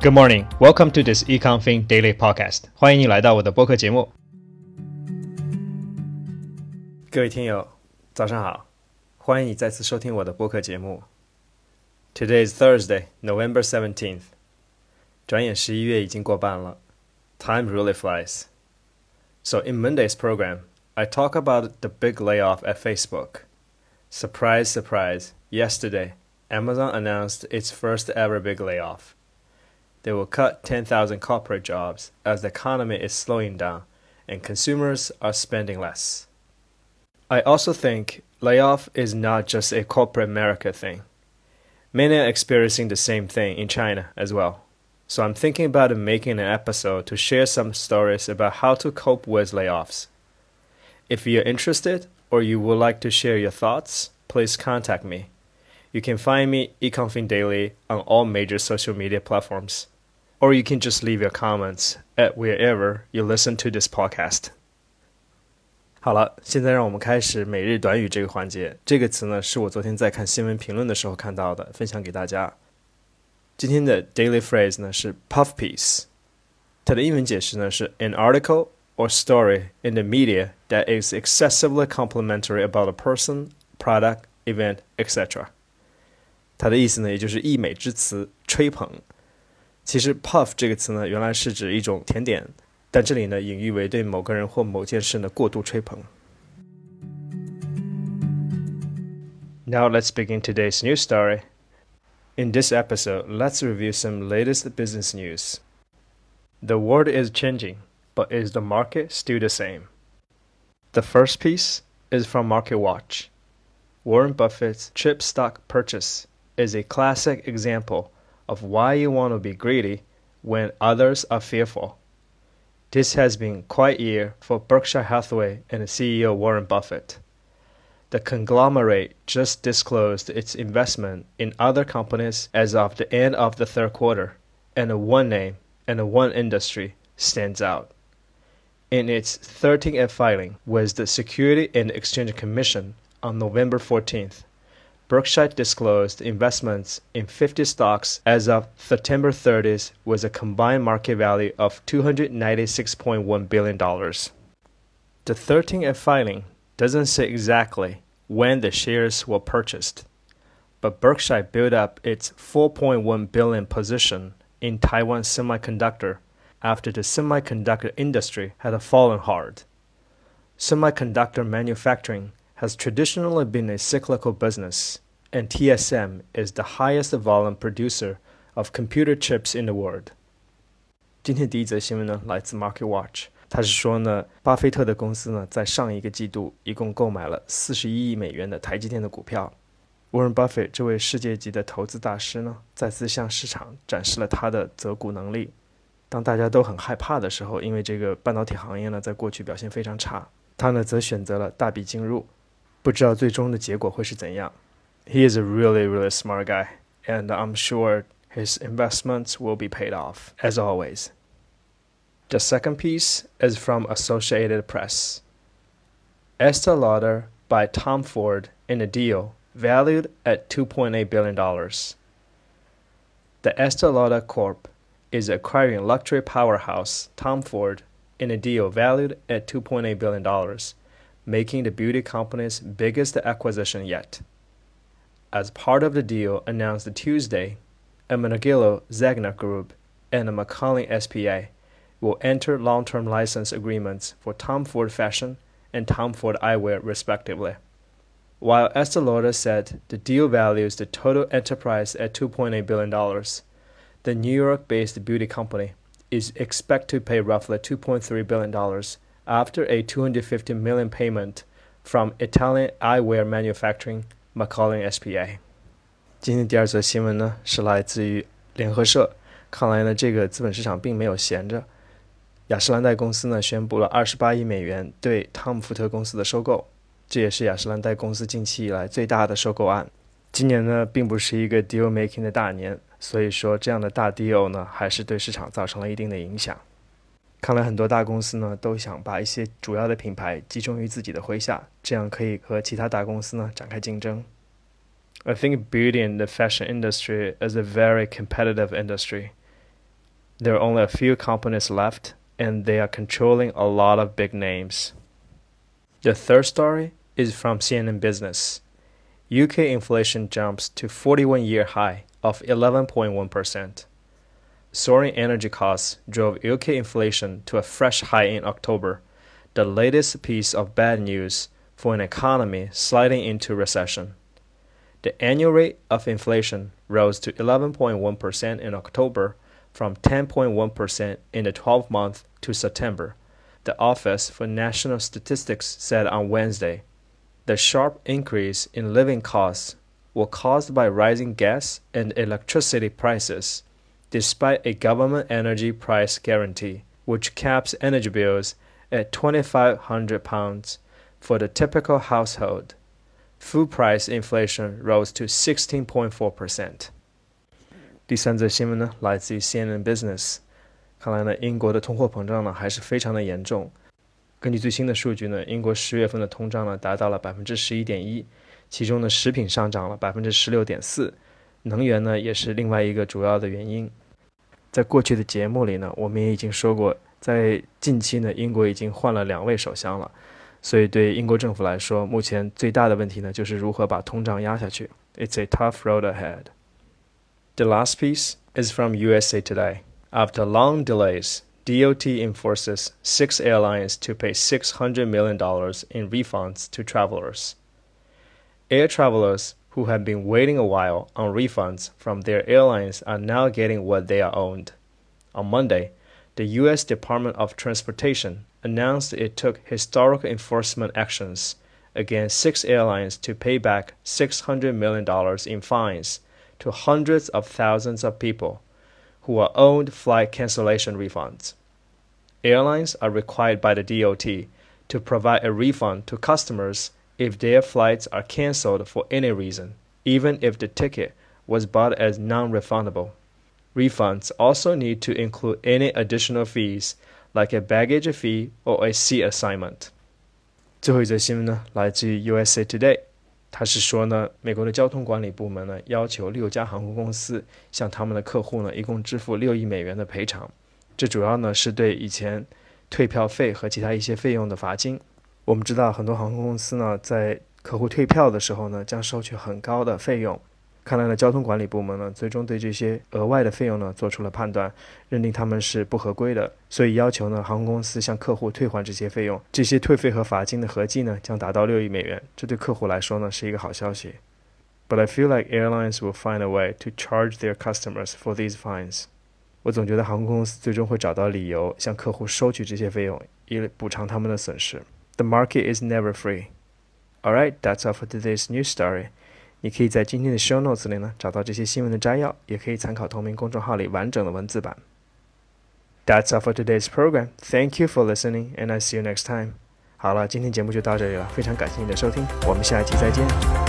Good morning, welcome to this EconFin Daily Podcast。欢迎你来到我的播客节目。各位听友，早上好，欢迎你再次收听我的播客节目。Today is Thursday, November seventeenth。转眼十一月已经过半了，Time really flies. So in Monday's program, I talk about the big layoff at Facebook. Surprise, surprise! Yesterday, Amazon announced its first ever big layoff. They will cut 10,000 corporate jobs as the economy is slowing down and consumers are spending less. I also think layoff is not just a corporate America thing. Many are experiencing the same thing in China as well. So I'm thinking about making an episode to share some stories about how to cope with layoffs. If you're interested or you would like to share your thoughts, please contact me. You can find me Econfin Daily on all major social media platforms Or you can just leave your comments at wherever you listen to this podcast. 好了，现在让我们开始每日短语这个环节。这个词呢，是我昨天在看新闻评论的时候看到的，分享给大家。今天的 daily phrase 呢是 puff piece，它的英文解释呢是 an article or story in the media that is excessively complimentary about a person, product, event, etc. 它的意思呢，也就是溢美之词，吹捧。 其实 puff 这个词呢，原来是指一种甜点，但这里呢，隐喻为对某个人或某件事呢过度吹捧。Now let's begin today's news story. In this episode, let's review some latest business news. The world is changing, but is the market still the same? The first piece is from MarketWatch. Warren Buffett's chip stock purchase is a classic example of why you want to be greedy when others are fearful. This has been quite year for Berkshire Hathaway and CEO Warren Buffett. The conglomerate just disclosed its investment in other companies as of the end of the third quarter, and one name and one industry stands out. In its 13F filing with the Security and Exchange Commission on November 14th, Berkshire disclosed investments in 50 stocks as of September 30th with a combined market value of $296.1 billion. The 13F filing doesn't say exactly when the shares were purchased, but Berkshire built up its 4.1 billion position in Taiwan Semiconductor after the semiconductor industry had fallen hard. Semiconductor manufacturing has traditionally been a cyclical business, and TSM is the highest volume producer of computer chips in the world. 今天第一则新闻呢，来自 Market Watch。他是说呢，巴菲特的公司呢，在上一个季度一共购买了四十一亿美元的台积电的股票。Warren Buffett 这位世界级的投资大师呢，再次向市场展示了他的择股能力。当大家都很害怕的时候，因为这个半导体行业呢，在过去表现非常差，他呢，则选择了大笔进入。不知道最终的结果会是怎样。He is a really, really smart guy, and I'm sure his investments will be paid off, as always. The second piece is from Associated Press. Estee Lauder buy Tom Ford in a deal valued at $2.8 billion. The Estee Lauder Corp is acquiring luxury powerhouse Tom Ford in a deal valued at $2.8 billion making the beauty company's biggest acquisition yet. As part of the deal announced Tuesday, Ermenegildo Zegna Group and the Marcolin SPA will enter long-term license agreements for Tom Ford Fashion and Tom Ford Eyewear respectively. While Estee Lauder said the deal values the total enterprise at $2.8 billion, the New York-based beauty company is expected to pay roughly $2.3 billion after a 250 million payment from Italian eyewear manufacturing Macaulay SPA。今天第二则新闻呢是来自于联合社，看来呢这个资本市场并没有闲着。雅诗兰黛公司呢宣布了二十八亿美元对汤姆福特公司的收购，这也是雅诗兰黛公司近期以来最大的收购案。今年呢并不是一个 deal making 的大年，所以说这样的大 deal 呢还是对市场造成了一定的影响。看来很多大公司呢都想把一些主要的品牌集中于自己的麾下，这样可以和其他大公司呢展开竞争。I think beauty and the fashion industry is a very competitive industry. There are only a few companies left, and they are controlling a lot of big names. The third story is from CNN Business. UK inflation jumps to 41 year high of 11.1%. Soaring energy costs drove UK inflation to a fresh high in October, the latest piece of bad news for an economy sliding into recession. The annual rate of inflation rose to 11.1% in October from 10.1% in the 12 month to September, the Office for National Statistics said on Wednesday. The sharp increase in living costs were caused by rising gas and electricity prices, despite a government energy price guarantee, which caps energy bills at £2,500 for the typical household. Food price inflation rose to 16.4%. 第三则新闻呢，来自于 CNN Business。看来呢，英国的通货膨胀呢还是非常的严重。根据最新的数据呢，英国十月份的通胀呢达到了百分之十一点一，其中呢食品上涨了百分之十六点四， 能源呢也是另外一个主要的原因。在过去的节目里呢，我们也已经说过，在近期呢，英国已经换了两位首相了，所以对英国政府来说，目前最大的问题呢就是如何把通胀压下去。It's a tough road ahead. The last piece is from USA Today. After long delays, DOT enforces six airlines to pay $600 million in refunds to travelers. Air travelers who have been waiting a while on refunds from their airlines are now getting what they are owed. On Monday, the U.S. Department of Transportation announced it took historical enforcement actions against six airlines to pay back $600 million in fines to hundreds of thousands of people who are owed flight cancellation refunds. Airlines are required by the DOT to provide a refund to customers if their flights are canceled for any reason, even if the ticket was bought as non refundable. Refunds also need to include any additional fees like a baggage fee or a seat assignment. 最后一则新闻呢，来自于 USA Today。他是说呢，美国的交通管理部门呢要求六家航空公司向他们的客户呢一共支付六亿美元的赔偿，这主要呢是对以前退票费和其他一些费用的罚金。 我们知道很多航空公司呢在客户退票的时候呢将收取很高的费用。看来呢，交通管理部门呢，最终对这些额外的费用呢，做出了判断，认定他们是不合规的，所以要求呢，航空公司向客户退还这些费用。这些退费和罚金的合计呢，将达到六亿美元。这对客户来说呢，是一个好消息。But I feel like airlines will find a way to charge their customers for these fines。我总觉得航空公司最终会找到理由向客户收取这些费用，以补偿他们的损失。The market is never free. All right, that's all for today's news story. 你可以在今天的 show notes 里呢找到这些新闻的摘要，也可以参考同名公众号里完整的文字版。That's all for today's program. Thank you for listening, and I see you next time. 好了，今天节目就到这里了，非常感谢你的收听，我们下一期再见。